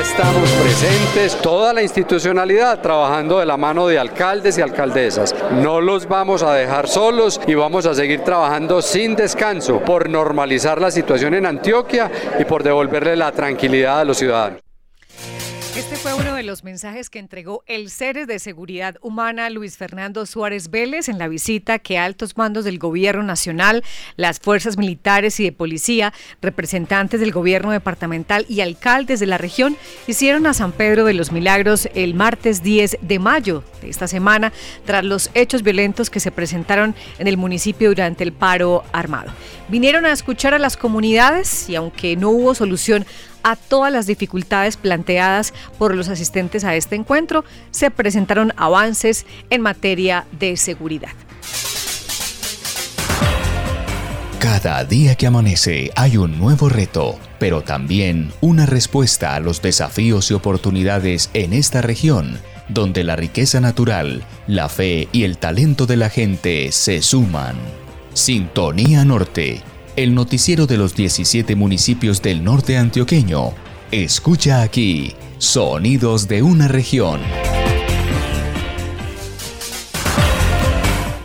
Estamos presentes, toda la institucionalidad trabajando de la mano de alcaldes y alcaldesas. No los vamos a dejar solos y vamos a seguir trabajando sin descanso por normalizar la situación en Antioquia y por devolverle la tranquilidad a los ciudadanos. Este fue uno de los mensajes que entregó el Ceres de Seguridad Humana Luis Fernando Suárez Vélez en la visita que altos mandos del Gobierno Nacional, las fuerzas militares y de policía, representantes del Gobierno departamental y alcaldes de la región hicieron a San Pedro de los Milagros el martes 10 de mayo de esta semana tras los hechos violentos que se presentaron en el municipio durante el paro armado. Vinieron a escuchar a las comunidades y aunque no hubo solución a todas las dificultades planteadas por los asistentes a este encuentro, se presentaron avances en materia de seguridad. Cada día que amanece hay un nuevo reto, pero también una respuesta a los desafíos y oportunidades en esta región, donde la riqueza natural, la fe y el talento de la gente se suman. Sintonía Norte el noticiero de los 17 municipios del norte antioqueño. Escucha aquí, sonidos de una región.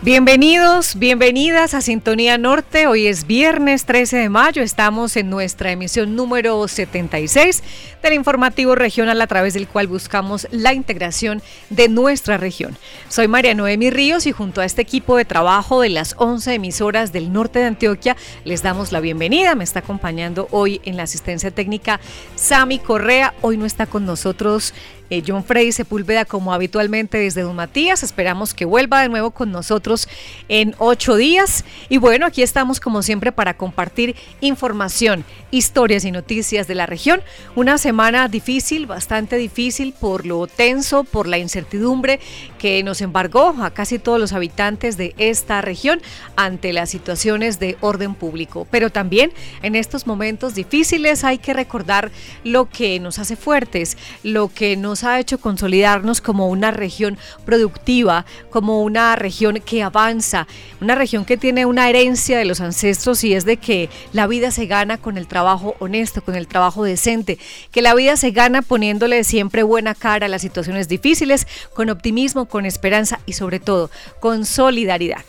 Bienvenidos, bienvenidas a Sintonía Norte. Hoy es viernes 13 de mayo. Estamos en nuestra emisión número 76 del informativo regional a través del cual buscamos la integración de nuestra región. Soy María Noemi Ríos y junto a este equipo de trabajo de las 11 emisoras del norte de Antioquia les damos la bienvenida. Me está acompañando hoy en la asistencia técnica Sami Correa. Hoy no está con nosotros eh, John Frey Sepúlveda como habitualmente desde Don Matías. Esperamos que vuelva de nuevo con nosotros en ocho días. Y bueno, aquí estamos como siempre para compartir información, historias y noticias de la región. Una semana difícil, bastante difícil por lo tenso, por la incertidumbre que nos embargó a casi todos los habitantes de esta región ante las situaciones de orden público. Pero también en estos momentos difíciles hay que recordar lo que nos hace fuertes, lo que nos ha hecho consolidarnos como una región productiva, como una región que avanza, una región que tiene una herencia de los ancestros y es de que la vida se gana con el trabajo honesto, con el trabajo decente, que la vida se gana poniéndole siempre buena cara a las situaciones difíciles, con optimismo, con esperanza y sobre todo con solidaridad.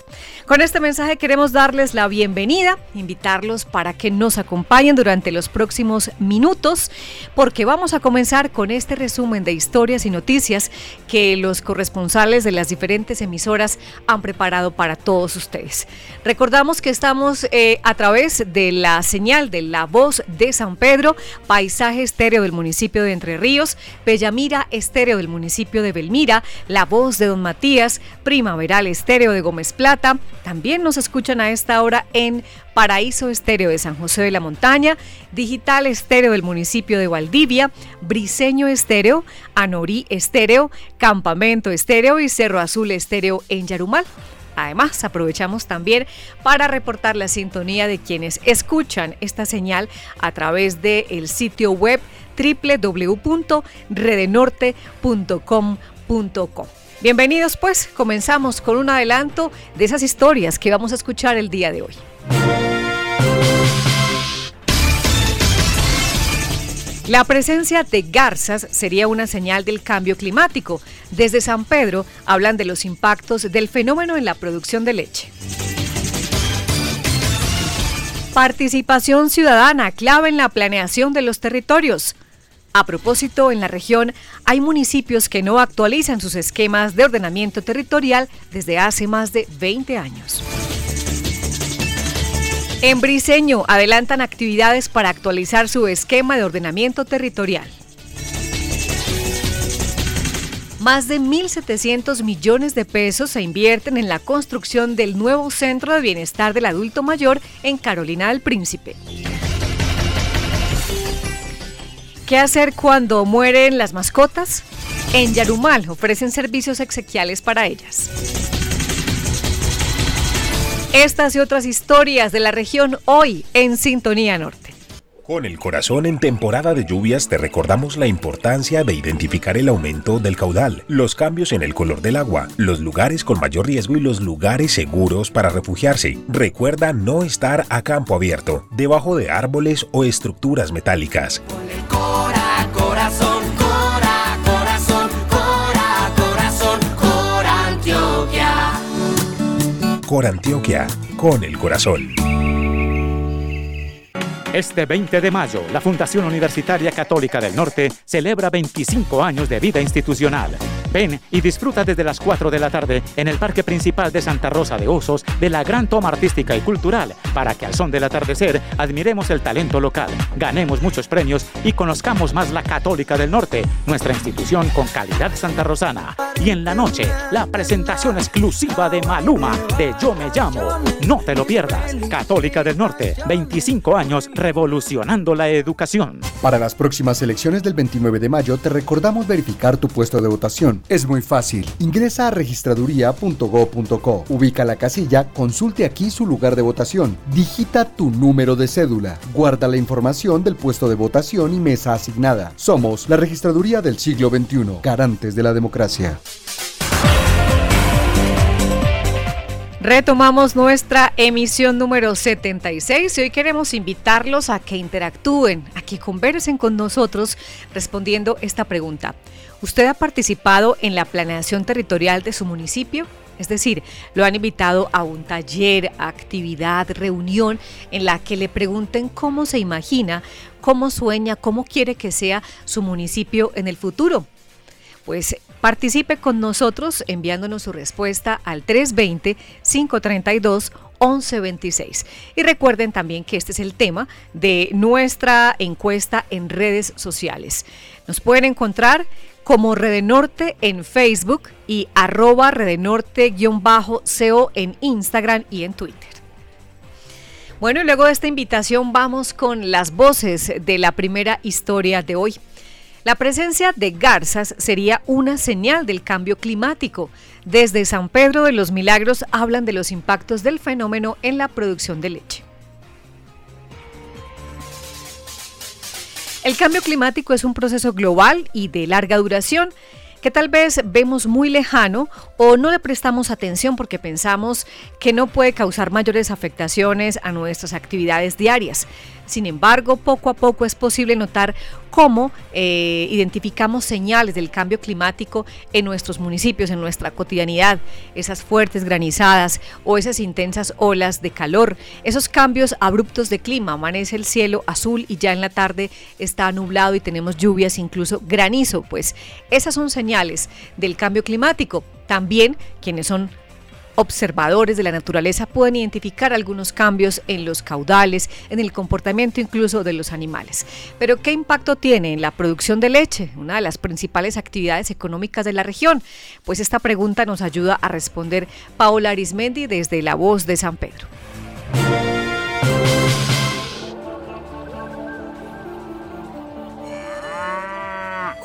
Con este mensaje queremos darles la bienvenida, invitarlos para que nos acompañen durante los próximos minutos, porque vamos a comenzar con este resumen de historias y noticias que los corresponsales de las diferentes emisoras han preparado para todos ustedes. Recordamos que estamos eh, a través de la señal de La Voz de San Pedro, Paisaje Estéreo del municipio de Entre Ríos, Bellamira Estéreo del municipio de Belmira, La Voz de Don Matías, Primaveral Estéreo de Gómez Plata, también nos escuchan a esta hora en Paraíso Estéreo de San José de la Montaña, Digital Estéreo del municipio de Valdivia, Briseño Estéreo, Anorí Estéreo, Campamento Estéreo y Cerro Azul Estéreo en Yarumal. Además, aprovechamos también para reportar la sintonía de quienes escuchan esta señal a través del sitio web www.redenorte.com.co. Bienvenidos pues, comenzamos con un adelanto de esas historias que vamos a escuchar el día de hoy. La presencia de garzas sería una señal del cambio climático. Desde San Pedro hablan de los impactos del fenómeno en la producción de leche. Participación ciudadana clave en la planeación de los territorios. A propósito, en la región hay municipios que no actualizan sus esquemas de ordenamiento territorial desde hace más de 20 años. En Briseño adelantan actividades para actualizar su esquema de ordenamiento territorial. Más de 1.700 millones de pesos se invierten en la construcción del nuevo Centro de Bienestar del Adulto Mayor en Carolina del Príncipe. ¿Qué hacer cuando mueren las mascotas? En Yarumal ofrecen servicios exequiales para ellas. Estas y otras historias de la región hoy en Sintonía Norte. Con el corazón en temporada de lluvias te recordamos la importancia de identificar el aumento del caudal, los cambios en el color del agua, los lugares con mayor riesgo y los lugares seguros para refugiarse. Recuerda no estar a campo abierto, debajo de árboles o estructuras metálicas. Cora, corazón, cora, corazón, corazón, Corantioquia. Con el corazón. Este 20 de mayo, la Fundación Universitaria Católica del Norte celebra 25 años de vida institucional. Ven y disfruta desde las 4 de la tarde en el Parque Principal de Santa Rosa de Osos de la gran toma artística y cultural para que al son del atardecer admiremos el talento local, ganemos muchos premios y conozcamos más la Católica del Norte, nuestra institución con calidad santarrosana. Y en la noche, la presentación exclusiva de Maluma de Yo Me Llamo. No te lo pierdas. Católica del Norte, 25 años revolucionando la educación. Para las próximas elecciones del 29 de mayo te recordamos verificar tu puesto de votación. Es muy fácil. Ingresa a registraduría.go.co. Ubica la casilla, consulte aquí su lugar de votación. Digita tu número de cédula. Guarda la información del puesto de votación y mesa asignada. Somos la Registraduría del siglo XXI, garantes de la democracia. Retomamos nuestra emisión número 76 y hoy queremos invitarlos a que interactúen, a que conversen con nosotros respondiendo esta pregunta. ¿Usted ha participado en la planeación territorial de su municipio? Es decir, lo han invitado a un taller, actividad, reunión en la que le pregunten cómo se imagina, cómo sueña, cómo quiere que sea su municipio en el futuro. Pues participe con nosotros enviándonos su respuesta al 320-532. 1126. Y recuerden también que este es el tema de nuestra encuesta en redes sociales. Nos pueden encontrar como Redenorte en Facebook y arroba Redenorte-CO en Instagram y en Twitter. Bueno, y luego de esta invitación vamos con las voces de la primera historia de hoy. La presencia de garzas sería una señal del cambio climático. Desde San Pedro de los Milagros hablan de los impactos del fenómeno en la producción de leche. El cambio climático es un proceso global y de larga duración que tal vez vemos muy lejano o no le prestamos atención porque pensamos que no puede causar mayores afectaciones a nuestras actividades diarias. Sin embargo, poco a poco es posible notar cómo eh, identificamos señales del cambio climático en nuestros municipios, en nuestra cotidianidad, esas fuertes granizadas o esas intensas olas de calor, esos cambios abruptos de clima, amanece el cielo azul y ya en la tarde está nublado y tenemos lluvias, incluso granizo, pues esas son señales del cambio climático. También quienes son observadores de la naturaleza pueden identificar algunos cambios en los caudales, en el comportamiento incluso de los animales. Pero ¿qué impacto tiene en la producción de leche, una de las principales actividades económicas de la región? Pues esta pregunta nos ayuda a responder Paola Arismendi desde La Voz de San Pedro.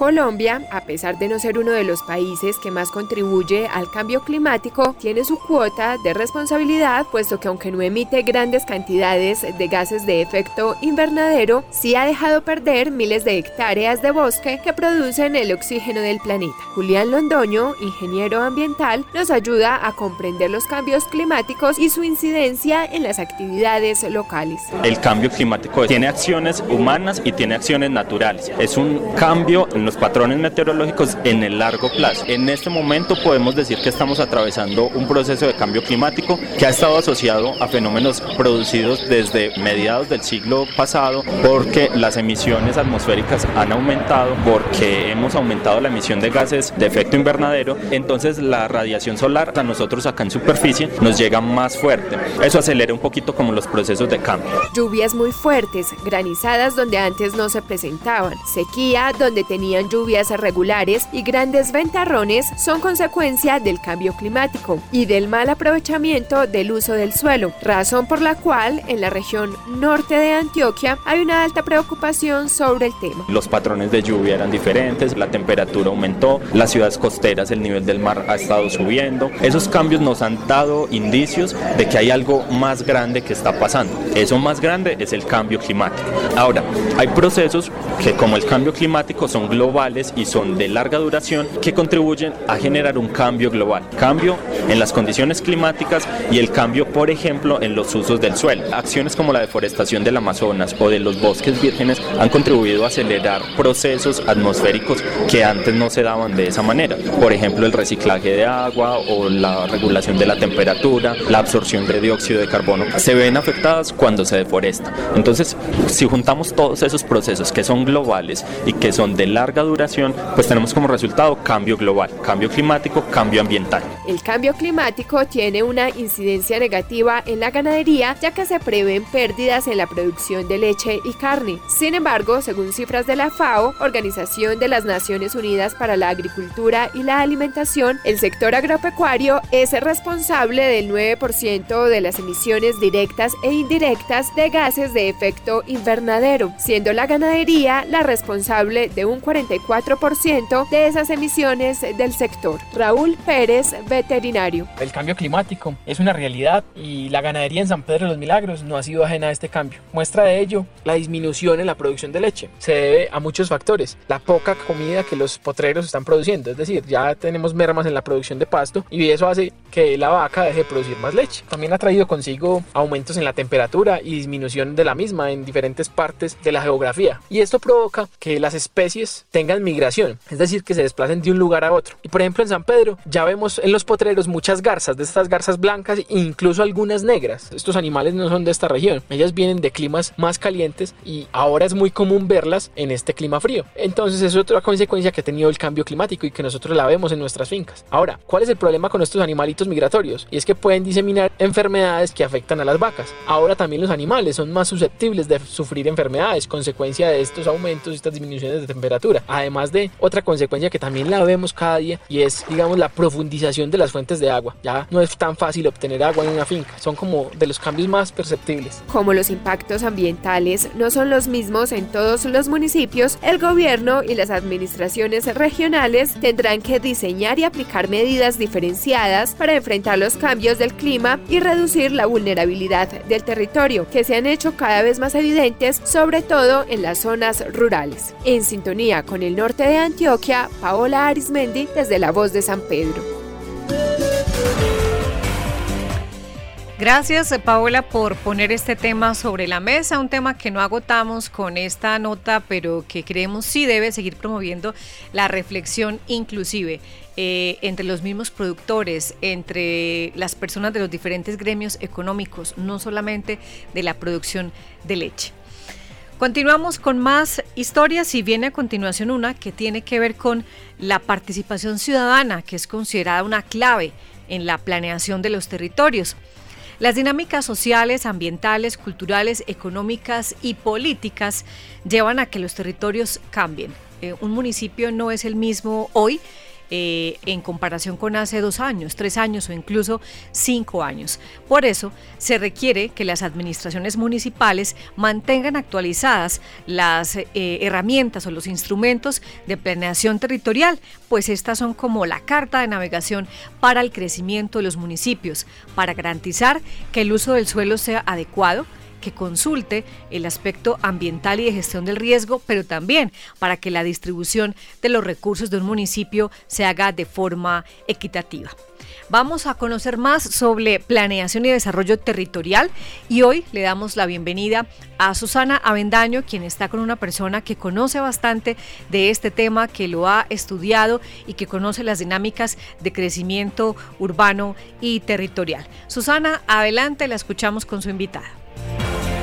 Colombia, a pesar de no ser uno de los países que más contribuye al cambio climático, tiene su cuota de responsabilidad, puesto que aunque no emite grandes cantidades de gases de efecto invernadero, sí ha dejado perder miles de hectáreas de bosque que producen el oxígeno del planeta. Julián Londoño, ingeniero ambiental, nos ayuda a comprender los cambios climáticos y su incidencia en las actividades locales. El cambio climático tiene acciones humanas y tiene acciones naturales. Es un cambio en los patrones meteorológicos en el largo plazo. En este momento podemos decir que estamos atravesando un proceso de cambio climático que ha estado asociado a fenómenos producidos desde mediados del siglo pasado porque las emisiones atmosféricas han aumentado, porque hemos aumentado la emisión de gases de efecto invernadero, entonces la radiación solar a nosotros acá en superficie nos llega más fuerte. Eso acelera un poquito como los procesos de cambio. Lluvias muy fuertes, granizadas donde antes no se presentaban, sequía donde tenían lluvias irregulares y grandes ventarrones son consecuencia del cambio climático y del mal aprovechamiento del uso del suelo, razón por la cual en la región norte de Antioquia hay una alta preocupación sobre el tema. Los patrones de lluvia eran diferentes, la temperatura aumentó, las ciudades costeras, el nivel del mar ha estado subiendo. Esos cambios nos han dado indicios de que hay algo más grande que está pasando. Eso más grande es el cambio climático. Ahora, hay procesos que como el cambio climático son globales globales y son de larga duración que contribuyen a generar un cambio global, cambio en las condiciones climáticas y el cambio por ejemplo, en los usos del suelo. Acciones como la deforestación del Amazonas o de los bosques vírgenes han contribuido a acelerar procesos atmosféricos que antes no se daban de esa manera. Por ejemplo, el reciclaje de agua o la regulación de la temperatura, la absorción de dióxido de carbono, se ven afectadas cuando se deforesta. Entonces, si juntamos todos esos procesos que son globales y que son de larga duración, pues tenemos como resultado cambio global, cambio climático, cambio ambiental. El cambio climático tiene una incidencia negativa en la ganadería ya que se prevén pérdidas en la producción de leche y carne. Sin embargo, según cifras de la FAO, Organización de las Naciones Unidas para la Agricultura y la Alimentación, el sector agropecuario es responsable del 9% de las emisiones directas e indirectas de gases de efecto invernadero, siendo la ganadería la responsable de un 44% de esas emisiones del sector. Raúl Pérez, veterinario. El cambio climático es una realidad y la ganadería en San Pedro de los Milagros no ha sido ajena a este cambio. Muestra de ello la disminución en la producción de leche. Se debe a muchos factores. La poca comida que los potreros están produciendo, es decir, ya tenemos mermas en la producción de pasto y eso hace que la vaca deje de producir más leche. También ha traído consigo aumentos en la temperatura y disminución de la misma en diferentes partes de la geografía. Y esto provoca que las especies tengan migración, es decir, que se desplacen de un lugar a otro. Y por ejemplo en San Pedro ya vemos en los potreros muchas garzas, de estas garzas blancas e incluso algunas negras. Estos animales no son de esta región, ellas vienen de climas más calientes y ahora es muy común verlas en este clima frío. Entonces es otra consecuencia que ha tenido el cambio climático y que nosotros la vemos en nuestras fincas. Ahora, ¿cuál es el problema con estos animalitos migratorios? Y es que pueden diseminar enfermedades que afectan a las vacas. Ahora también los animales son más susceptibles de sufrir enfermedades, consecuencia de estos aumentos, estas disminuciones de temperatura. Además de otra consecuencia que también la vemos cada día y es, digamos, la profundización de las fuentes de agua. Ya no es tan fácil obtener agua en una finca. Son como de los cambios más perceptibles. Como los impactos ambientales no son los mismos en todos los municipios, el gobierno y las administraciones regionales tendrán que diseñar y aplicar medidas diferenciadas para enfrentar los cambios del clima y reducir la vulnerabilidad del territorio, que se han hecho cada vez más evidentes, sobre todo en las zonas rurales. En sintonía con el norte de Antioquia, Paola Arismendi desde La Voz de San Pedro. Gracias, Paola, por poner este tema sobre la mesa, un tema que no agotamos con esta nota, pero que creemos sí debe seguir promoviendo la reflexión inclusive eh, entre los mismos productores, entre las personas de los diferentes gremios económicos, no solamente de la producción de leche. Continuamos con más historias y viene a continuación una que tiene que ver con la participación ciudadana, que es considerada una clave en la planeación de los territorios. Las dinámicas sociales, ambientales, culturales, económicas y políticas llevan a que los territorios cambien. Eh, un municipio no es el mismo hoy eh, en comparación con hace dos años, tres años o incluso cinco años. Por eso se requiere que las administraciones municipales mantengan actualizadas las eh, herramientas o los instrumentos de planeación territorial, pues estas son como la carta de navegación para el crecimiento de los municipios, para garantizar que el uso del suelo sea adecuado, que consulte el aspecto ambiental y de gestión del riesgo, pero también para que la distribución de los recursos de un municipio se haga de forma equitativa. Vamos a conocer más sobre planeación y desarrollo territorial y hoy le damos la bienvenida a Susana Avendaño, quien está con una persona que conoce bastante de este tema, que lo ha estudiado y que conoce las dinámicas de crecimiento urbano y territorial. Susana, adelante, la escuchamos con su invitada.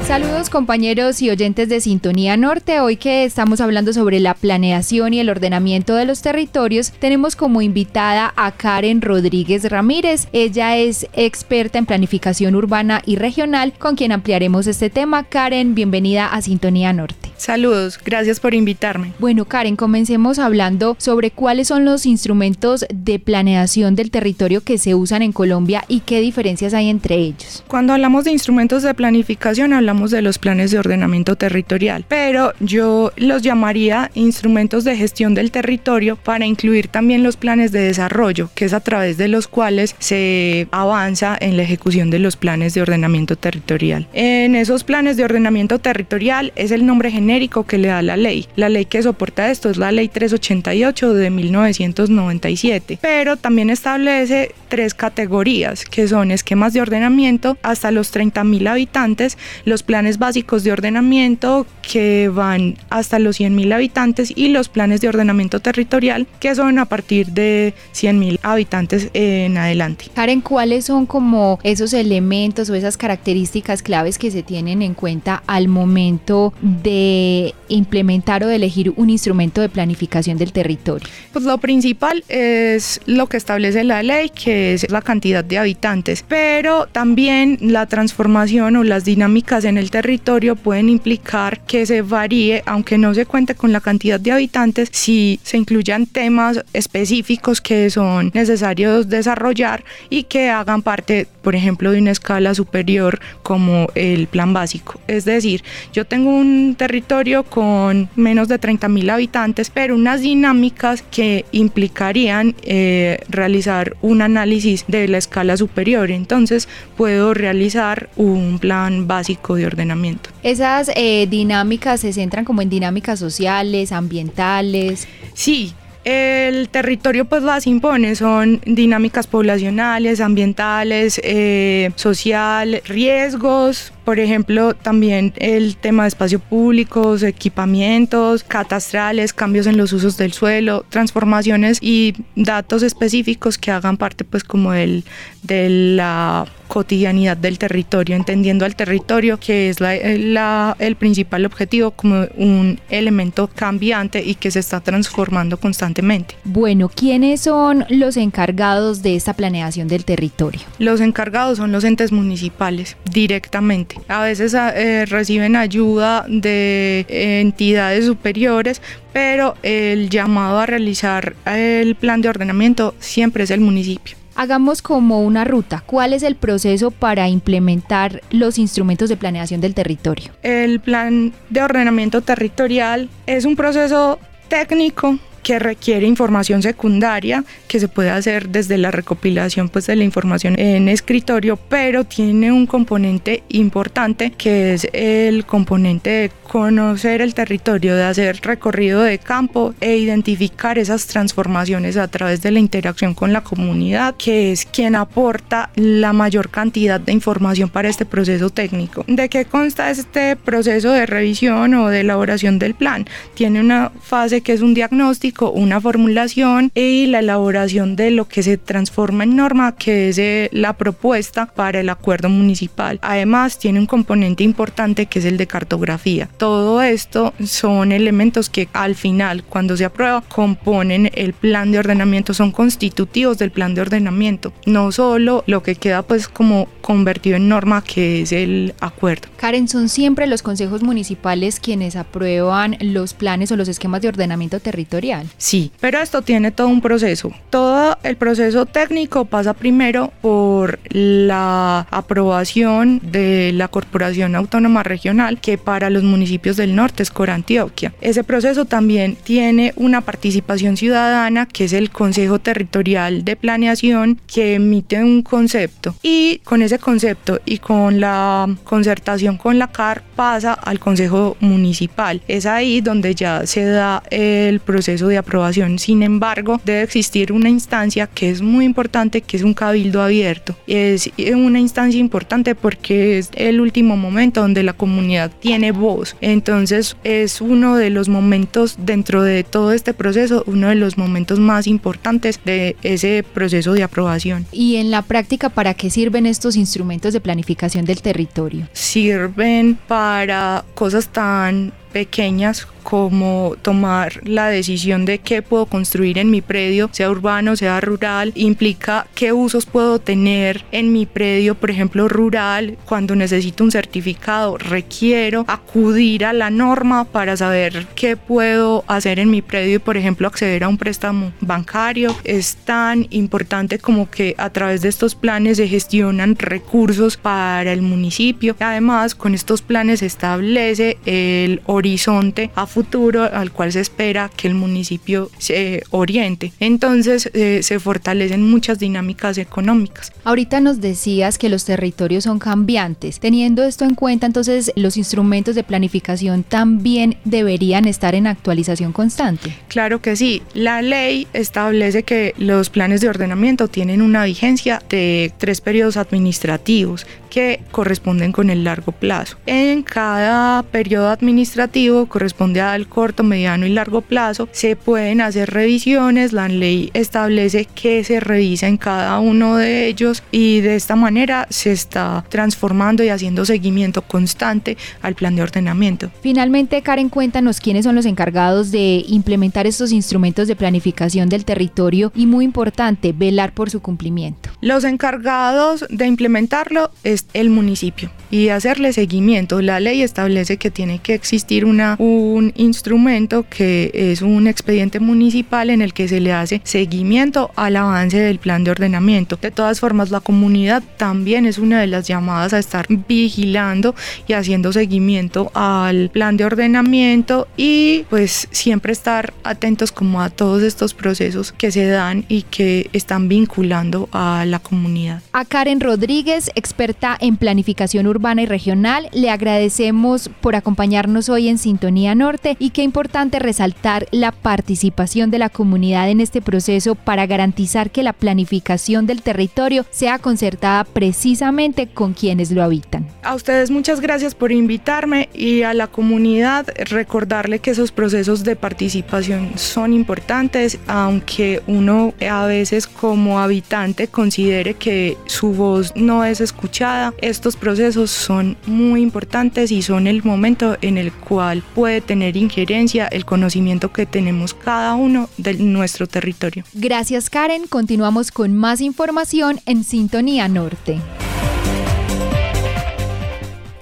Saludos compañeros y oyentes de Sintonía Norte. Hoy que estamos hablando sobre la planeación y el ordenamiento de los territorios, tenemos como invitada a Karen Rodríguez Ramírez. Ella es experta en planificación urbana y regional, con quien ampliaremos este tema. Karen, bienvenida a Sintonía Norte. Saludos, gracias por invitarme. Bueno, Karen, comencemos hablando sobre cuáles son los instrumentos de planeación del territorio que se usan en Colombia y qué diferencias hay entre ellos. Cuando hablamos de instrumentos de planificación, hablamos hablamos de los planes de ordenamiento territorial, pero yo los llamaría instrumentos de gestión del territorio para incluir también los planes de desarrollo, que es a través de los cuales se avanza en la ejecución de los planes de ordenamiento territorial. En esos planes de ordenamiento territorial es el nombre genérico que le da la ley. La ley que soporta esto es la ley 388 de 1997, pero también establece tres categorías que son esquemas de ordenamiento hasta los 30.000 habitantes, los planes básicos de ordenamiento que van hasta los 100.000 habitantes y los planes de ordenamiento territorial que son a partir de 100.000 habitantes en adelante. Karen, ¿cuáles son como esos elementos o esas características claves que se tienen en cuenta al momento de implementar o de elegir un instrumento de planificación del territorio? Pues lo principal es lo que establece la ley, que es la cantidad de habitantes, pero también la transformación o las dinámicas en el territorio pueden implicar que se varíe, aunque no se cuente con la cantidad de habitantes, si se incluyan temas específicos que son necesarios desarrollar y que hagan parte, por ejemplo, de una escala superior como el plan básico. Es decir, yo tengo un territorio con menos de 30 mil habitantes, pero unas dinámicas que implicarían eh, realizar un análisis de la escala superior. Entonces puedo realizar un plan básico de ordenamiento. Esas eh, dinámicas se centran como en dinámicas sociales, ambientales. Sí, el territorio pues las impone, son dinámicas poblacionales, ambientales, eh, social, riesgos, por ejemplo, también el tema de espacios públicos, equipamientos, catastrales, cambios en los usos del suelo, transformaciones y datos específicos que hagan parte pues como del, de la cotidianidad del territorio, entendiendo al territorio que es la, el principal objetivo como un elemento cambiante y que se está transformando constantemente. Bueno, ¿quiénes son los encargados de esta planeación del territorio? Los encargados son los entes municipales directamente. A veces ah, eh, reciben ayuda de entidades superiores, pero el llamado a realizar el plan de ordenamiento siempre es el municipio. Hagamos como una ruta. ¿Cuál es el proceso para implementar los instrumentos de planeación del territorio? El plan de ordenamiento territorial es un proceso técnico que requiere información secundaria que se puede hacer desde la recopilación pues de la información en escritorio pero tiene un componente importante que es el componente de conocer el territorio de hacer recorrido de campo e identificar esas transformaciones a través de la interacción con la comunidad que es quien aporta la mayor cantidad de información para este proceso técnico. De qué consta este proceso de revisión o de elaboración del plan tiene una fase que es un diagnóstico una formulación y la elaboración de lo que se transforma en norma, que es eh, la propuesta para el acuerdo municipal. Además, tiene un componente importante que es el de cartografía. Todo esto son elementos que al final, cuando se aprueba, componen el plan de ordenamiento, son constitutivos del plan de ordenamiento, no solo lo que queda pues como convertido en norma, que es el acuerdo. Karen, son siempre los consejos municipales quienes aprueban los planes o los esquemas de ordenamiento territorial. Sí, pero esto tiene todo un proceso. Todo el proceso técnico pasa primero por la aprobación de la Corporación Autónoma Regional, que para los municipios del norte es Corantioquia. Ese proceso también tiene una participación ciudadana, que es el Consejo Territorial de Planeación, que emite un concepto. Y con ese concepto y con la concertación con la CAR pasa al Consejo Municipal. Es ahí donde ya se da el proceso de aprobación. Sin embargo, debe existir una instancia que es muy importante, que es un cabildo abierto. Es una instancia importante porque es el último momento donde la comunidad tiene voz. Entonces es uno de los momentos dentro de todo este proceso, uno de los momentos más importantes de ese proceso de aprobación. ¿Y en la práctica para qué sirven estos instrumentos de planificación del territorio? Sirven para cosas tan pequeñas como tomar la decisión de qué puedo construir en mi predio, sea urbano, sea rural, implica qué usos puedo tener en mi predio, por ejemplo, rural, cuando necesito un certificado, requiero acudir a la norma para saber qué puedo hacer en mi predio y, por ejemplo, acceder a un préstamo bancario. Es tan importante como que a través de estos planes se gestionan recursos para el municipio. Además, con estos planes se establece el horizonte a futuro al cual se espera que el municipio se oriente. Entonces eh, se fortalecen muchas dinámicas económicas. Ahorita nos decías que los territorios son cambiantes. Teniendo esto en cuenta, entonces los instrumentos de planificación también deberían estar en actualización constante. Claro que sí. La ley establece que los planes de ordenamiento tienen una vigencia de tres periodos administrativos que corresponden con el largo plazo. En cada periodo administrativo corresponde al corto, mediano y largo plazo. Se pueden hacer revisiones, la ley establece que se revisa en cada uno de ellos y de esta manera se está transformando y haciendo seguimiento constante al plan de ordenamiento. Finalmente, Karen, cuéntanos quiénes son los encargados de implementar estos instrumentos de planificación del territorio y muy importante, velar por su cumplimiento. Los encargados de implementarlo es el municipio y hacerle seguimiento. La ley establece que tiene que existir una, un instrumento que es un expediente municipal en el que se le hace seguimiento al avance del plan de ordenamiento. De todas formas, la comunidad también es una de las llamadas a estar vigilando y haciendo seguimiento al plan de ordenamiento y pues siempre estar atentos como a todos estos procesos que se dan y que están vinculando a la comunidad. A Karen Rodríguez, experta en planificación urbana y regional, le agradecemos por acompañarnos hoy en Sintonía Norte y qué importante resaltar la participación de la comunidad en este proceso para garantizar que la planificación del territorio sea concertada precisamente con quienes lo habitan. A ustedes muchas gracias por invitarme y a la comunidad recordarle que esos procesos de participación son importantes, aunque uno a veces como habitante considere que su voz no es escuchada. Estos procesos son muy importantes y son el momento en el cual puede tener injerencia el conocimiento que tenemos cada uno de nuestro territorio. Gracias Karen, continuamos con más información en Sintonía Norte.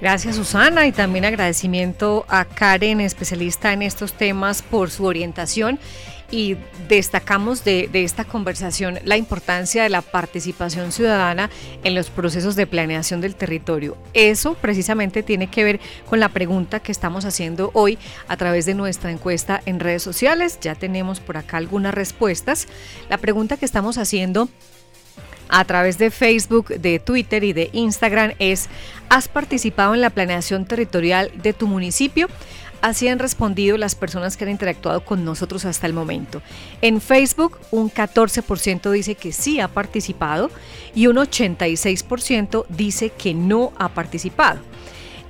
Gracias Susana y también agradecimiento a Karen, especialista en estos temas, por su orientación y destacamos de, esta conversación la importancia de la participación ciudadana en los procesos de planeación del territorio. Eso precisamente tiene que ver con la pregunta que estamos haciendo hoy a través de nuestra encuesta en redes sociales. Ya tenemos por acá algunas respuestas. La pregunta que estamos haciendo a través de Facebook, de Twitter y de Instagram es, ¿has participado en la planeación territorial de tu municipio? Así han respondido las personas que han interactuado con nosotros hasta el momento. En Facebook, un 14% dice que sí ha participado y un 86% dice que no ha participado.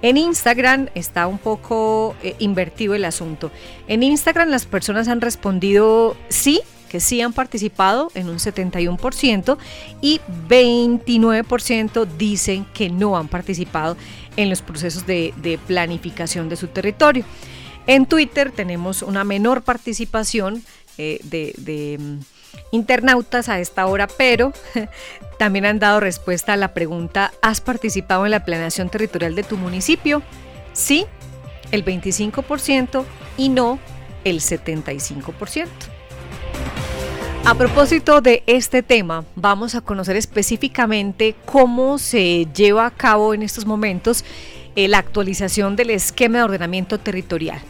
En Instagram está un poco eh, invertido el asunto. En Instagram las personas han respondido sí, que sí han participado en un 71% y 29% dicen que no han participado en los procesos de, planificación de su territorio. En Twitter tenemos una menor participación eh, de, de mm, internautas a esta hora, pero también han dado respuesta a la pregunta, ¿has participado en la planeación territorial de tu municipio? Sí, el 25% y no el 75%. A propósito de este tema, vamos a conocer específicamente cómo se lleva a cabo en estos momentos eh, la actualización del esquema de ordenamiento territorial.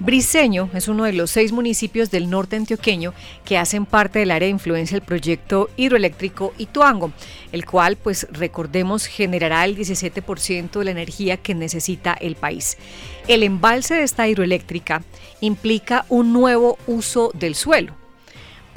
Briseño es uno de los seis municipios del norte antioqueño que hacen parte del área de influencia del proyecto hidroeléctrico Ituango, el cual, pues recordemos, generará el 17% de la energía que necesita el país. El embalse de esta hidroeléctrica implica un nuevo uso del suelo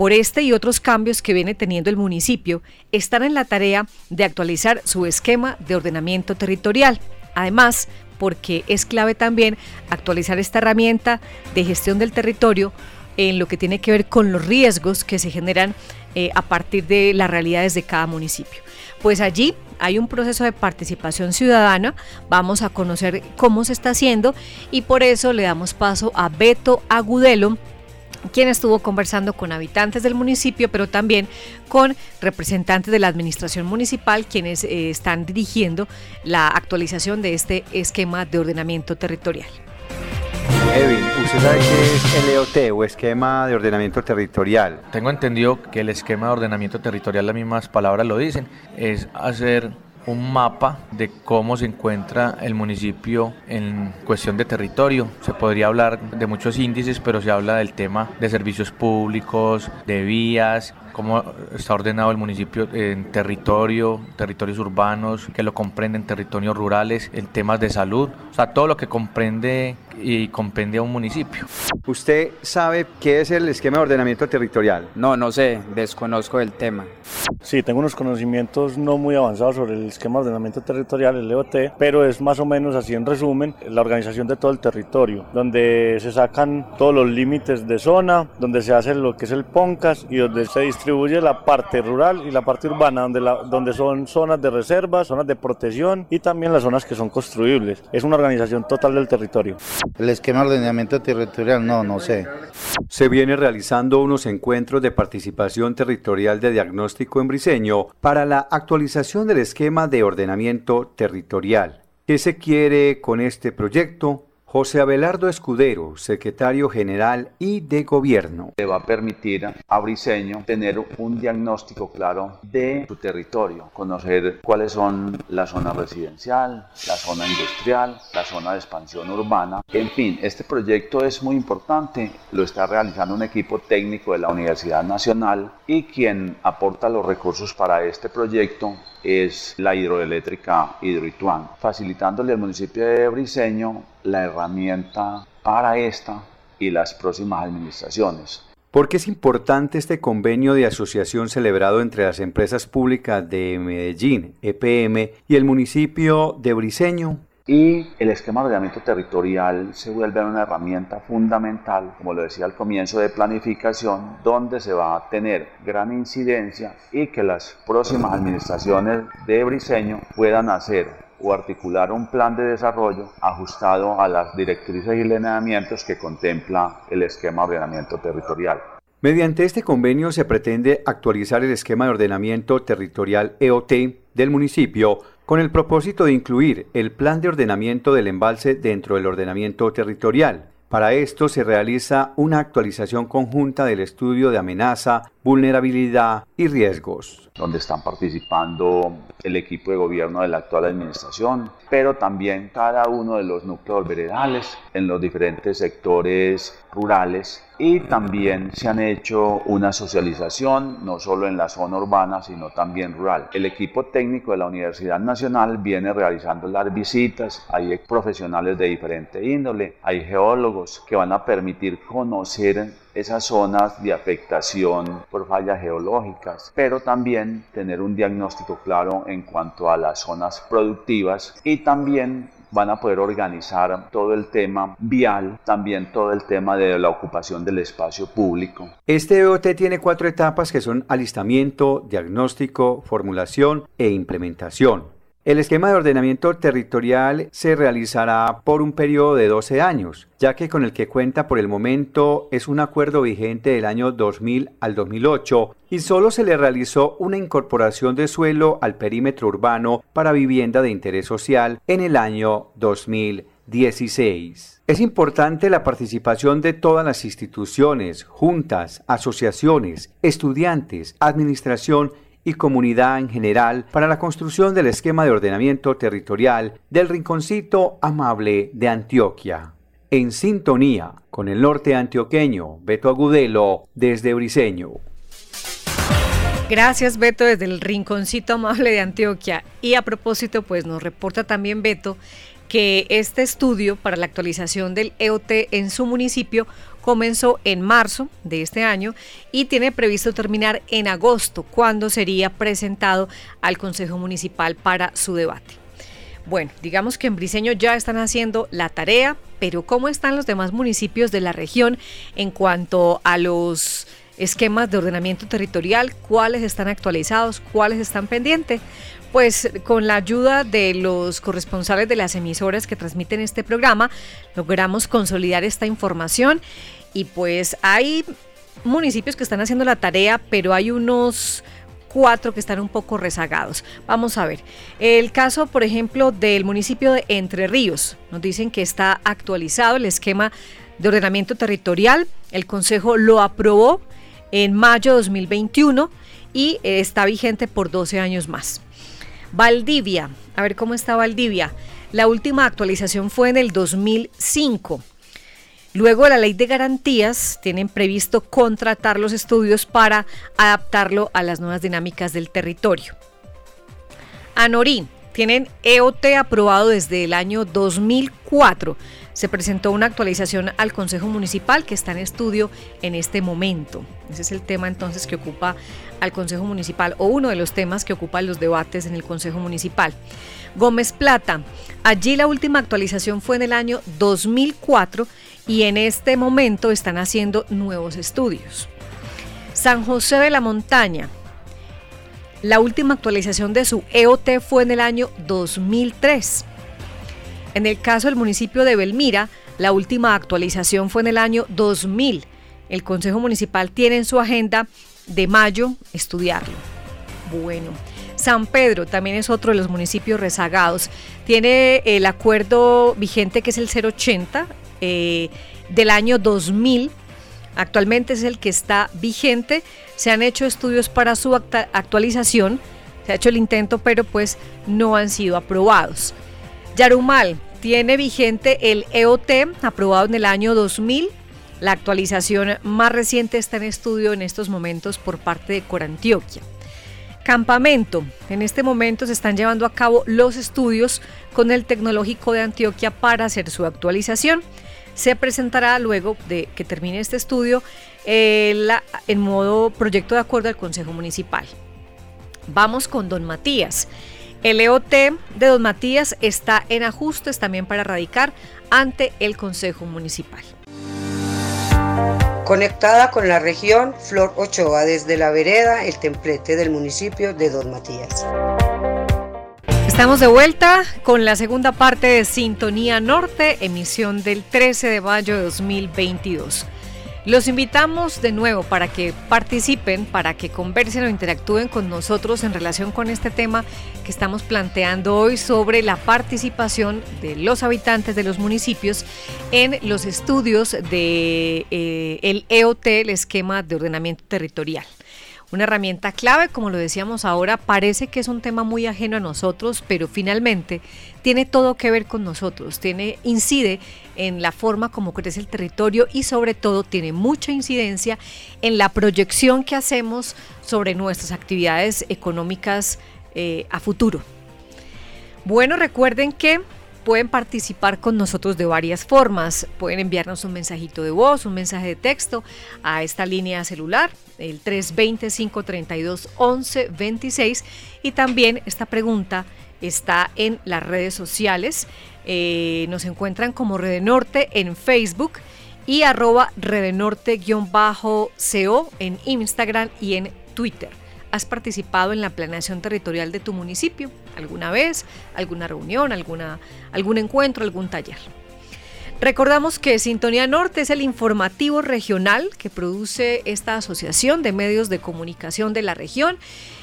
por este y otros cambios que viene teniendo el municipio, están en la tarea de actualizar su esquema de ordenamiento territorial. Además, porque es clave también actualizar esta herramienta de gestión del territorio en lo que tiene que ver con los riesgos que se generan eh, a partir de las realidades de cada municipio. Pues allí hay un proceso de participación ciudadana, vamos a conocer cómo se está haciendo y por eso le damos paso a Beto Agudelo quien estuvo conversando con habitantes del municipio, pero también con representantes de la administración municipal, quienes eh, están dirigiendo la actualización de este esquema de ordenamiento territorial. Evin, ¿usted sabe qué es LOT o esquema de ordenamiento territorial? Tengo entendido que el esquema de ordenamiento territorial, las mismas palabras lo dicen, es hacer un mapa de cómo se encuentra el municipio en cuestión de territorio. Se podría hablar de muchos índices, pero se habla del tema de servicios públicos, de vías, cómo está ordenado el municipio en territorio, territorios urbanos, que lo comprenden territorios rurales, en temas de salud, o sea, todo lo que comprende y comprende a un municipio. ¿Usted sabe qué es el esquema de ordenamiento territorial? No, no sé, desconozco el tema. Sí, tengo unos conocimientos no muy avanzados sobre el esquema de ordenamiento territorial, el EOT, pero es más o menos así en resumen la organización de todo el territorio, donde se sacan todos los límites de zona, donde se hace lo que es el PONCAS y donde se distribuye la parte rural y la parte urbana, donde, la, donde son zonas de reserva, zonas de protección y también las zonas que son construibles. Es una organización total del territorio. El esquema de ordenamiento territorial, no, no sé. Se viene realizando unos encuentros de participación territorial de diagnóstico en Briseño para la actualización del esquema de ordenamiento territorial. ¿Qué se quiere con este proyecto? José Abelardo Escudero, secretario general y de gobierno. Le va a permitir a Briseño tener un diagnóstico claro de su territorio, conocer cuáles son la zona residencial, la zona industrial, la zona de expansión urbana. En fin, este proyecto es muy importante, lo está realizando un equipo técnico de la Universidad Nacional y quien aporta los recursos para este proyecto es la hidroeléctrica Hidroituán, facilitándole al municipio de Briseño la herramienta para esta y las próximas administraciones. ¿Por qué es importante este convenio de asociación celebrado entre las empresas públicas de Medellín, EPM, y el municipio de Briseño? Y el esquema de ordenamiento territorial se vuelve una herramienta fundamental, como lo decía al comienzo, de planificación, donde se va a tener gran incidencia y que las próximas administraciones de Briseño puedan hacer o articular un plan de desarrollo ajustado a las directrices y lineamientos que contempla el esquema de ordenamiento territorial. Mediante este convenio se pretende actualizar el esquema de ordenamiento territorial EOT del municipio con el propósito de incluir el plan de ordenamiento del embalse dentro del ordenamiento territorial. Para esto se realiza una actualización conjunta del estudio de amenaza, vulnerabilidad y riesgos. Donde están participando el equipo de gobierno de la actual administración, pero también cada uno de los núcleos veredales en los diferentes sectores rurales y también se han hecho una socialización no solo en la zona urbana sino también rural. El equipo técnico de la Universidad Nacional viene realizando las visitas, hay profesionales de diferente índole, hay geólogos que van a permitir conocer esas zonas de afectación por fallas geológicas, pero también tener un diagnóstico claro en cuanto a las zonas productivas y también van a poder organizar todo el tema vial, también todo el tema de la ocupación del espacio público. Este EOT tiene cuatro etapas que son alistamiento, diagnóstico, formulación e implementación. El esquema de ordenamiento territorial se realizará por un periodo de 12 años, ya que con el que cuenta por el momento es un acuerdo vigente del año 2000 al 2008 y solo se le realizó una incorporación de suelo al perímetro urbano para vivienda de interés social en el año 2016. Es importante la participación de todas las instituciones, juntas, asociaciones, estudiantes, administración y comunidad en general para la construcción del esquema de ordenamiento territorial del rinconcito amable de Antioquia. En sintonía con el norte antioqueño, Beto Agudelo, desde Briseño. Gracias Beto desde el rinconcito amable de Antioquia. Y a propósito, pues nos reporta también Beto que este estudio para la actualización del EOT en su municipio comenzó en marzo de este año y tiene previsto terminar en agosto, cuando sería presentado al Consejo Municipal para su debate. Bueno, digamos que en Briseño ya están haciendo la tarea, pero ¿cómo están los demás municipios de la región en cuanto a los esquemas de ordenamiento territorial, cuáles están actualizados, cuáles están pendientes. Pues con la ayuda de los corresponsales de las emisoras que transmiten este programa, logramos consolidar esta información y pues hay municipios que están haciendo la tarea, pero hay unos cuatro que están un poco rezagados. Vamos a ver. El caso, por ejemplo, del municipio de Entre Ríos. Nos dicen que está actualizado el esquema de ordenamiento territorial. El Consejo lo aprobó en mayo de 2021 y está vigente por 12 años más. Valdivia, a ver cómo está Valdivia. La última actualización fue en el 2005. Luego la ley de garantías, tienen previsto contratar los estudios para adaptarlo a las nuevas dinámicas del territorio. Anorí, tienen EOT aprobado desde el año 2004. Se presentó una actualización al Consejo Municipal que está en estudio en este momento. Ese es el tema entonces que ocupa al Consejo Municipal o uno de los temas que ocupan los debates en el Consejo Municipal. Gómez Plata, allí la última actualización fue en el año 2004 y en este momento están haciendo nuevos estudios. San José de la Montaña. La última actualización de su EOT fue en el año 2003. En el caso del municipio de Belmira, la última actualización fue en el año 2000. El Consejo Municipal tiene en su agenda de mayo estudiarlo. Bueno, San Pedro también es otro de los municipios rezagados. Tiene el acuerdo vigente que es el 080 eh, del año 2000. Actualmente es el que está vigente. Se han hecho estudios para su actualización. Se ha hecho el intento, pero pues no han sido aprobados. Yarumal tiene vigente el EOT aprobado en el año 2000. La actualización más reciente está en estudio en estos momentos por parte de Corantioquia. Campamento. En este momento se están llevando a cabo los estudios con el Tecnológico de Antioquia para hacer su actualización se presentará luego de que termine este estudio eh, en modo proyecto de acuerdo al Consejo Municipal. Vamos con don Matías. El EOT de don Matías está en ajustes también para radicar ante el Consejo Municipal. Conectada con la región, Flor Ochoa desde la vereda, el templete del municipio de Don Matías. Estamos de vuelta con la segunda parte de Sintonía Norte, emisión del 13 de mayo de 2022. Los invitamos de nuevo para que participen, para que conversen o interactúen con nosotros en relación con este tema que estamos planteando hoy sobre la participación de los habitantes de los municipios en los estudios de eh, el EOT, el esquema de ordenamiento territorial una herramienta clave, como lo decíamos ahora, parece que es un tema muy ajeno a nosotros, pero finalmente tiene todo que ver con nosotros, tiene incide en la forma como crece el territorio y sobre todo tiene mucha incidencia en la proyección que hacemos sobre nuestras actividades económicas eh, a futuro. Bueno, recuerden que pueden participar con nosotros de varias formas. Pueden enviarnos un mensajito de voz, un mensaje de texto a esta línea celular, el 320-532-1126. Y también esta pregunta está en las redes sociales. Eh, nos encuentran como Rede Norte en Facebook y arroba redenorte-co en Instagram y en Twitter. ¿Has participado en la planeación territorial de tu municipio alguna vez? ¿Alguna reunión? Alguna, ¿Algún encuentro? ¿Algún taller? Recordamos que Sintonía Norte es el informativo regional que produce esta asociación de medios de comunicación de la región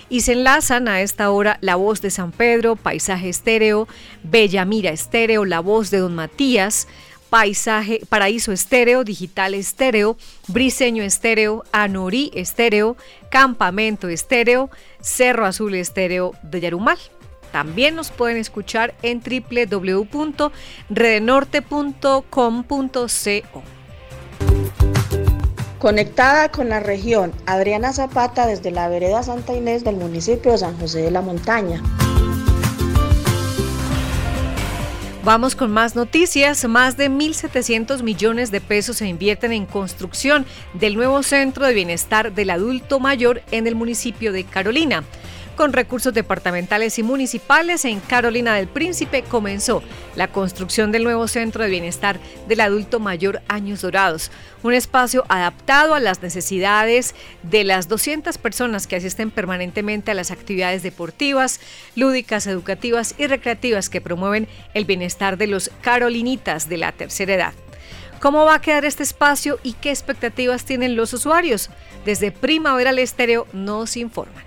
y se enlazan a esta hora La Voz de San Pedro, Paisaje Estéreo, Bella Mira Estéreo, La Voz de Don Matías, Paisaje, Paraíso Estéreo, Digital Estéreo, Briseño Estéreo, Anorí Estéreo, Campamento Estéreo, Cerro Azul Estéreo de Yarumal. También nos pueden escuchar en www.redenorte.com.co. Conectada con la región, Adriana Zapata desde la vereda Santa Inés del municipio de San José de la Montaña. Vamos con más noticias. Más de 1.700 millones de pesos se invierten en construcción del nuevo Centro de Bienestar del Adulto Mayor en el municipio de Carolina. Con recursos departamentales y municipales, en Carolina del Príncipe comenzó la construcción del nuevo Centro de Bienestar del Adulto Mayor Años Dorados, un espacio adaptado a las necesidades de las 200 personas que asisten permanentemente a las actividades deportivas, lúdicas, educativas y recreativas que promueven el bienestar de los carolinitas de la tercera edad. ¿Cómo va a quedar este espacio y qué expectativas tienen los usuarios? Desde Primavera al Estéreo nos informan.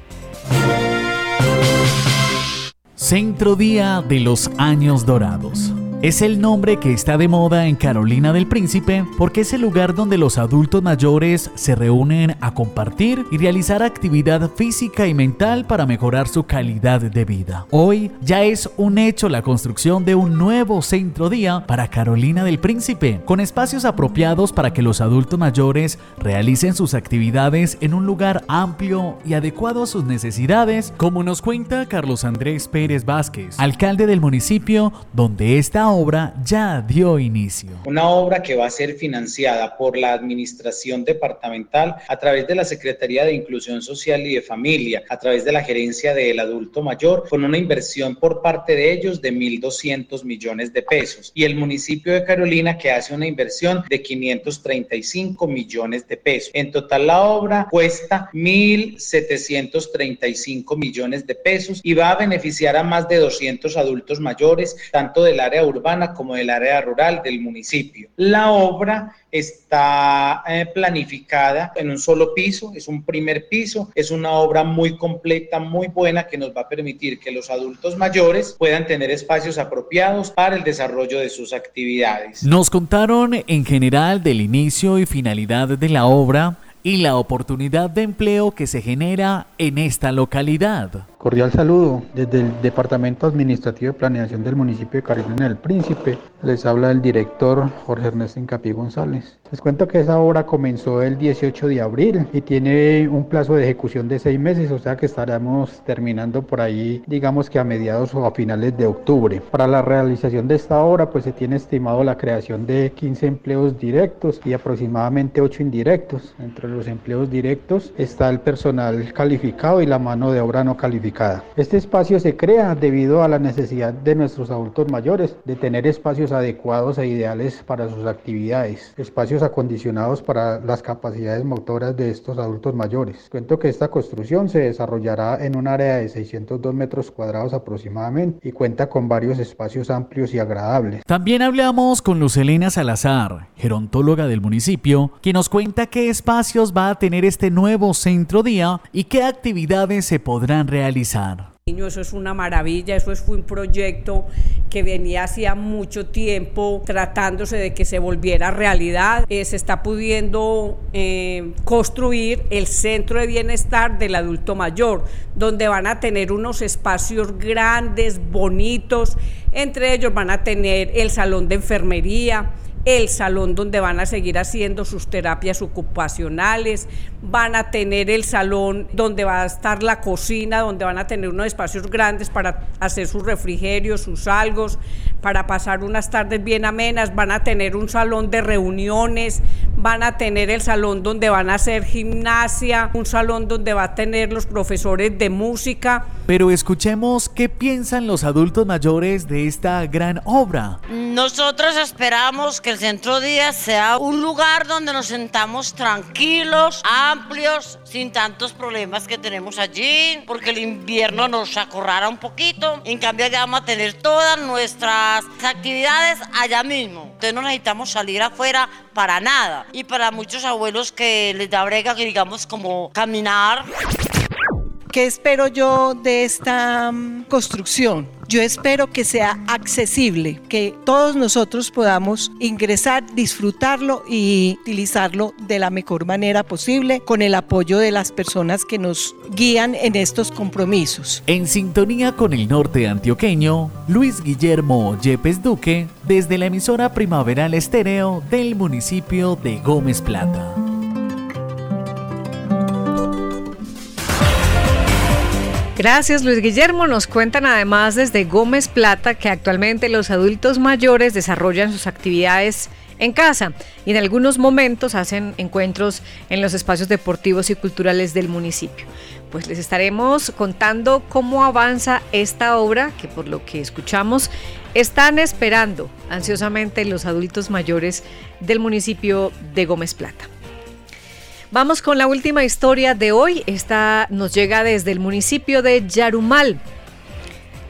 Centro Día de los Años Dorados. Es el nombre que está de moda en Carolina del Príncipe porque es el lugar donde los adultos mayores se reúnen a compartir y realizar actividad física y mental para mejorar su calidad de vida. Hoy ya es un hecho la construcción de un nuevo centro día para Carolina del Príncipe, con espacios apropiados para que los adultos mayores realicen sus actividades en un lugar amplio y adecuado a sus necesidades, como nos cuenta Carlos Andrés Pérez Vázquez, alcalde del municipio donde obra ya dio inicio. Una obra que va a ser financiada por la Administración Departamental a través de la Secretaría de Inclusión Social y de Familia, a través de la Gerencia del Adulto Mayor, con una inversión por parte de ellos de 1.200 millones de pesos. Y el municipio de Carolina que hace una inversión de 535 millones de pesos. En total la obra cuesta 1.735 millones de pesos y va a beneficiar a más de 200 adultos mayores, tanto del área urbana como del área rural del municipio. La obra está eh, planificada en un solo piso, es un primer piso, es una obra muy completa, muy buena que nos va a permitir que los adultos mayores puedan tener espacios apropiados para el desarrollo de sus actividades. Nos contaron en general del inicio y finalidad de la obra y la oportunidad de empleo que se genera en esta localidad. Cordial saludo desde el Departamento Administrativo de Planeación del municipio de Carolina del Príncipe. Les habla el director Jorge Ernesto Incapié González. Les cuento que esa obra comenzó el 18 de abril y tiene un plazo de ejecución de seis meses, o sea que estaremos terminando por ahí, digamos que a mediados o a finales de octubre. Para la realización de esta obra, pues se tiene estimado la creación de 15 empleos directos y aproximadamente 8 indirectos. Entre los empleos directos está el personal calificado y la mano de obra no calificada este espacio se crea debido a la necesidad de nuestros adultos mayores de tener espacios adecuados e ideales para sus actividades, espacios acondicionados para las capacidades motoras de estos adultos mayores. Cuento que esta construcción se desarrollará en un área de 602 metros cuadrados aproximadamente y cuenta con varios espacios amplios y agradables. También hablamos con Lucelena Salazar, gerontóloga del municipio, quien nos cuenta qué espacios va a tener este nuevo centro día y qué actividades se podrán realizar eso es una maravilla, eso fue un proyecto que venía hacía mucho tiempo tratándose de que se volviera realidad. Eh, se está pudiendo eh, construir el centro de bienestar del adulto mayor, donde van a tener unos espacios grandes, bonitos, entre ellos van a tener el salón de enfermería, el salón donde van a seguir haciendo sus terapias ocupacionales, van a tener el salón donde va a estar la cocina, donde van a tener unos espacios grandes para hacer sus refrigerios, sus algos, para pasar unas tardes bien amenas, van a tener un salón de reuniones, van a tener el salón donde van a hacer gimnasia, un salón donde va a tener los profesores de música. Pero escuchemos qué piensan los adultos mayores de esta gran obra. Nosotros esperamos que el Centro Día sea un lugar donde nos sentamos tranquilos, amplios, sin tantos problemas que tenemos allí, porque el invierno nos acorrara un poquito. En cambio, ya vamos a tener todas nuestras actividades allá mismo. Entonces no necesitamos salir afuera para nada. Y para muchos abuelos que les da brega, digamos como caminar. ¿Qué espero yo de esta mm, construcción? Yo espero que sea accesible, que todos nosotros podamos ingresar, disfrutarlo y utilizarlo de la mejor manera posible con el apoyo de las personas que nos guían en estos compromisos. En sintonía con el norte antioqueño, Luis Guillermo Yepes Duque, desde la emisora Primaveral Estéreo del municipio de Gómez Plata. Gracias Luis Guillermo. Nos cuentan además desde Gómez Plata que actualmente los adultos mayores desarrollan sus actividades en casa y en algunos momentos hacen encuentros en los espacios deportivos y culturales del municipio. Pues les estaremos contando cómo avanza esta obra que por lo que escuchamos están esperando ansiosamente los adultos mayores del municipio de Gómez Plata. Vamos con la última historia de hoy. Esta nos llega desde el municipio de Yarumal.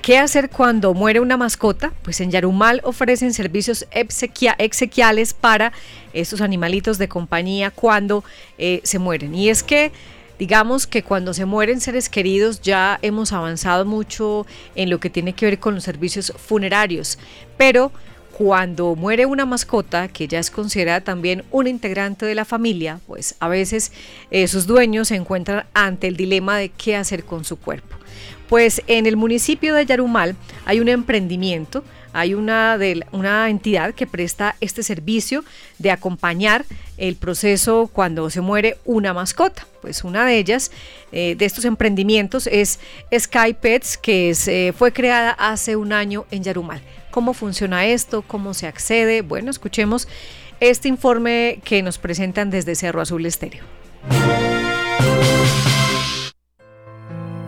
¿Qué hacer cuando muere una mascota? Pues en Yarumal ofrecen servicios exequiales para estos animalitos de compañía cuando eh, se mueren. Y es que digamos que cuando se mueren seres queridos ya hemos avanzado mucho en lo que tiene que ver con los servicios funerarios, pero cuando muere una mascota, que ya es considerada también un integrante de la familia, pues a veces eh, sus dueños se encuentran ante el dilema de qué hacer con su cuerpo. Pues en el municipio de Yarumal hay un emprendimiento, hay una, entidad que presta este servicio de acompañar el proceso cuando se muere una mascota. Pues una de ellas, eh, de estos emprendimientos, es Sky Pets, que eh, fue creada hace un año en Yarumal. ¿Cómo funciona esto? ¿Cómo se accede? Bueno, escuchemos este informe que nos presentan desde Cerro Azul Estéreo.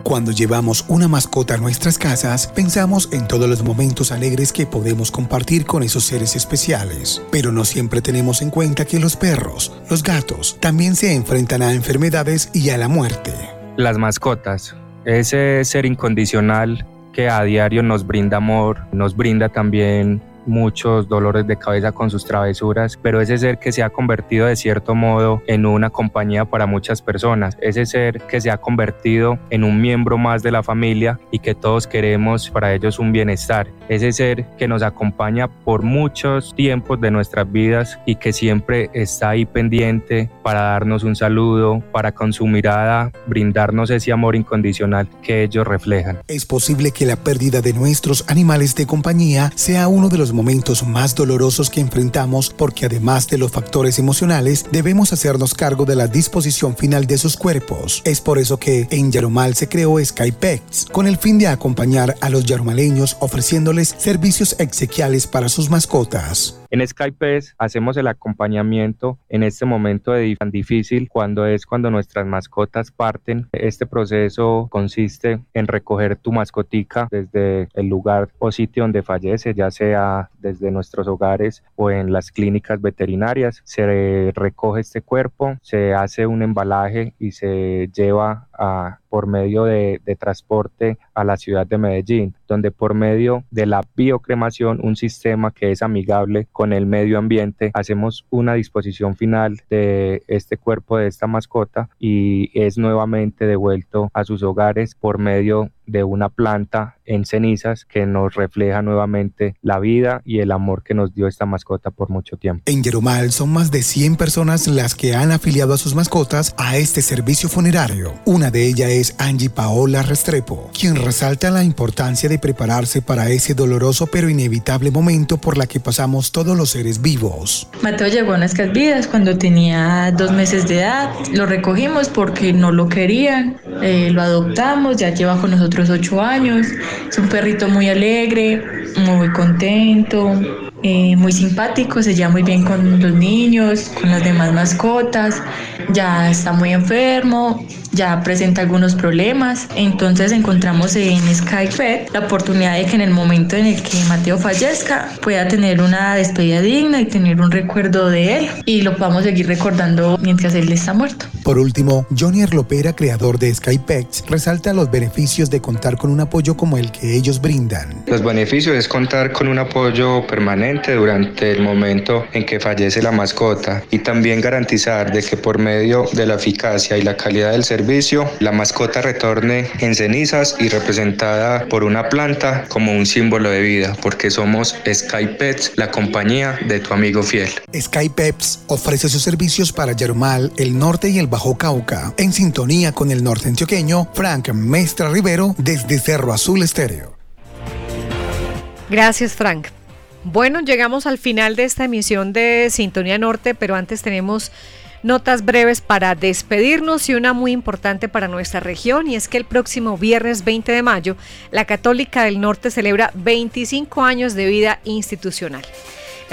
Cuando llevamos una mascota a nuestras casas, pensamos en todos los momentos alegres que podemos compartir con esos seres especiales. Pero no siempre tenemos en cuenta que los perros, los gatos, también se enfrentan a enfermedades y a la muerte. Las mascotas, ese ser incondicional que a diario nos brinda amor, nos brinda también muchos dolores de cabeza con sus travesuras, pero ese ser que se ha convertido de cierto modo en una compañía para muchas personas, ese ser que se ha convertido en un miembro más de la familia y que todos queremos para ellos un bienestar, ese ser que nos acompaña por muchos tiempos de nuestras vidas y que siempre está ahí pendiente para darnos un saludo, para con su mirada brindarnos ese amor incondicional que ellos reflejan. Es posible que la pérdida de nuestros animales de compañía sea uno de los momentos más dolorosos que enfrentamos porque además de los factores emocionales debemos hacernos cargo de la disposición final de sus cuerpos. Es por eso que en Yarumal se creó Skypex con el fin de acompañar a los yarumaleños ofreciéndoles servicios exequiales para sus mascotas. En Skype hacemos el acompañamiento en este momento tan difícil cuando es cuando nuestras mascotas parten. Este proceso consiste en recoger tu mascotica desde el lugar o sitio donde fallece, ya sea desde nuestros hogares o en las clínicas veterinarias. Se recoge este cuerpo, se hace un embalaje y se lleva por medio de, de, transporte a la ciudad de Medellín, donde por medio de la biocremación, un sistema que es amigable con el medio ambiente, hacemos una disposición final de este cuerpo de esta mascota y es nuevamente devuelto a sus hogares por medio de una planta en cenizas que nos refleja nuevamente la vida y el amor que nos dio esta mascota por mucho tiempo. En Yerumal son más de 100 personas las que han afiliado a sus mascotas a este servicio funerario. Una de ellas es Angie Paola Restrepo, quien resalta la importancia de prepararse para ese doloroso pero inevitable momento por la que pasamos todos los seres vivos. Mateo llegó a nuestras vidas cuando tenía dos meses de edad. Lo recogimos porque no lo querían, eh, lo adoptamos, ya lleva con nosotros otros ocho años. Es un perrito muy alegre, muy contento, eh, muy simpático, se lleva muy bien con los niños, con las demás mascotas, ya está muy enfermo, ya presenta algunos problemas, entonces encontramos en Skype la oportunidad de que en el momento en el que Mateo fallezca pueda tener una despedida digna y tener un recuerdo de él y lo podamos seguir recordando mientras él está muerto. Por último, Johnny Erlopera, creador de Skypex, resalta los beneficios de contar con un apoyo como el que ellos brindan. Los beneficios es contar con un apoyo permanente durante el momento en que fallece la mascota y también garantizar de que por medio de la eficacia y la calidad del servicio, la mascota retorne en cenizas y representada por una planta como un símbolo de vida, porque somos Skypets, la compañía de tu amigo fiel. Skypets ofrece sus servicios para Yarumal, el norte y el Bajo Cauca, en sintonía con el norte antioqueño, Frank Mestra Rivero, desde Cerro Azul Estéreo. Gracias, Frank. Bueno, llegamos al final de esta emisión de Sintonía Norte, pero antes tenemos notas breves para despedirnos y una muy importante para nuestra región y es que el próximo viernes 20 de mayo la Católica del Norte celebra 25 años de vida institucional.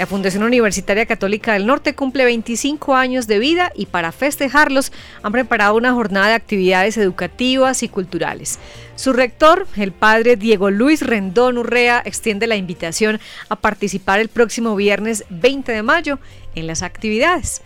La Fundación Universitaria Católica del Norte cumple 25 años de vida y para festejarlos han preparado una jornada de actividades educativas y culturales. Su rector, el padre Diego Luis Rendón Urrea, extiende la invitación a participar el próximo viernes 20 de mayo en las actividades.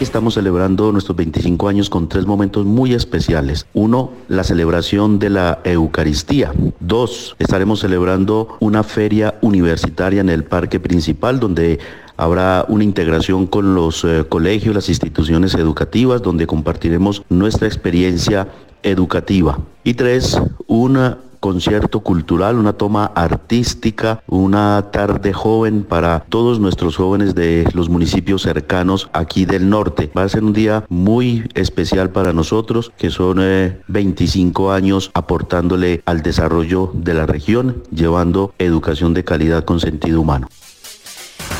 Estamos celebrando nuestros 25 años con tres momentos muy especiales. Uno, la celebración de la Eucaristía. Dos, estaremos celebrando una feria universitaria en el parque principal donde Habrá una integración con los eh, colegios, las instituciones educativas, donde compartiremos nuestra experiencia educativa. Y tres, una concierto cultural, una toma artística, una tarde joven para todos nuestros jóvenes de los municipios cercanos aquí del norte. Va a ser un día muy especial para nosotros, que son 25 eh, años aportándole al desarrollo de la región, llevando educación de calidad con sentido humano.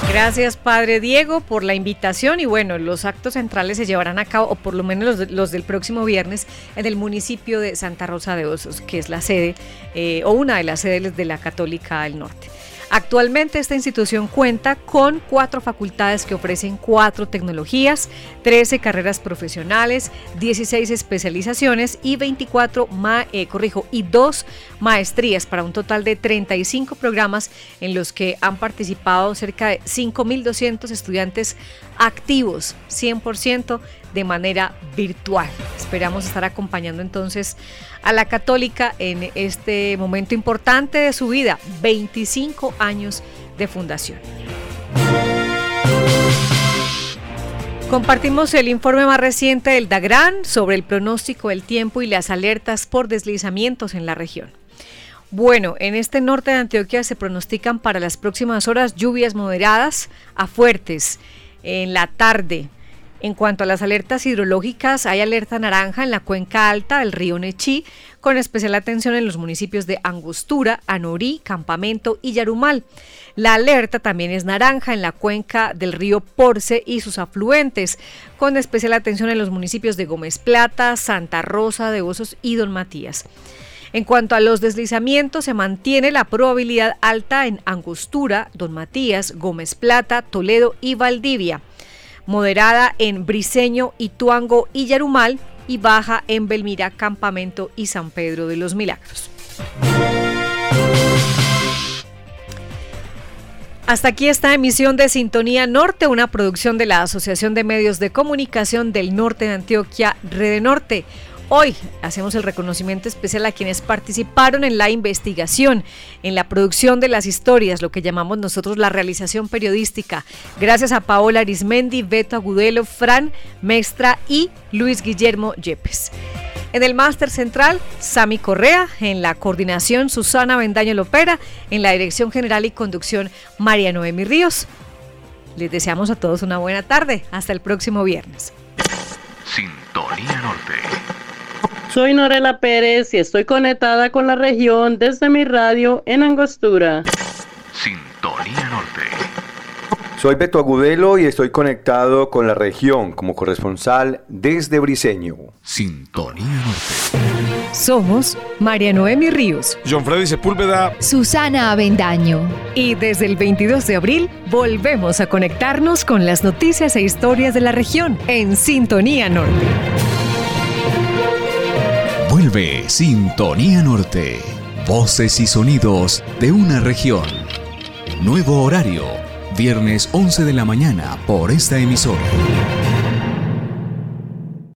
Gracias, Padre Diego, por la invitación. Y bueno, los actos centrales se llevarán a cabo, o por lo menos los, del próximo viernes, en el municipio de Santa Rosa de Osos, que es la sede eh, o una de las sedes de la Católica del Norte. Actualmente esta institución cuenta con cuatro facultades que ofrecen cuatro tecnologías, 13 carreras profesionales, 16 especializaciones y 24, eh, corrijo, y dos maestrías para un total de 35 programas en los que han participado cerca de 5.200 estudiantes activos, 100% de manera virtual. Esperamos estar acompañando entonces a la católica en este momento importante de su vida, 25 años de fundación. Compartimos el informe más reciente del DAGRAN sobre el pronóstico del tiempo y las alertas por deslizamientos en la región. Bueno, en este norte de Antioquia se pronostican para las próximas horas lluvias moderadas a fuertes en la tarde, en cuanto a las alertas hidrológicas, hay alerta naranja en la cuenca alta del río Nechí, con especial atención en los municipios de Angostura, Anorí, Campamento y Yarumal. La alerta también es naranja en la cuenca del río Porce y sus afluentes, con especial atención en los municipios de Gómez Plata, Santa Rosa de Osos y Don Matías. En cuanto a los deslizamientos, se mantiene la probabilidad alta en Angostura, Don Matías, Gómez Plata, Toledo y Valdivia moderada en Briseño, Ituango y Yarumal y baja en Belmira, Campamento y San Pedro de los Milagros. Hasta aquí esta emisión de Sintonía Norte, una producción de la Asociación de Medios de Comunicación del Norte de Antioquia, Rede Norte. Hoy hacemos el reconocimiento especial a quienes participaron en la investigación, en la producción de las historias, lo que llamamos nosotros la realización periodística. Gracias a Paola Arismendi, Beto Agudelo, Fran Mestra y Luis Guillermo Yepes. En el máster central, Sami Correa. En la coordinación, Susana Bendaño Lopera. En la dirección general y conducción, María Noemi Ríos. Les deseamos a todos una buena tarde. Hasta el próximo viernes. Sintonía Norte. Soy Norela Pérez y estoy conectada con la región desde mi radio en Angostura. Sintonía Norte. Soy Beto Agudelo y estoy conectado con la región como corresponsal desde Briseño. Sintonía Norte. Somos María Noemi Ríos, John Freddy Sepúlveda, Susana Avendaño. Y desde el 22 de abril volvemos a conectarnos con las noticias e historias de la región en Sintonía Norte. Sintonía Norte. Voces y sonidos de una región. Nuevo horario. Viernes 11 de la mañana por esta emisora.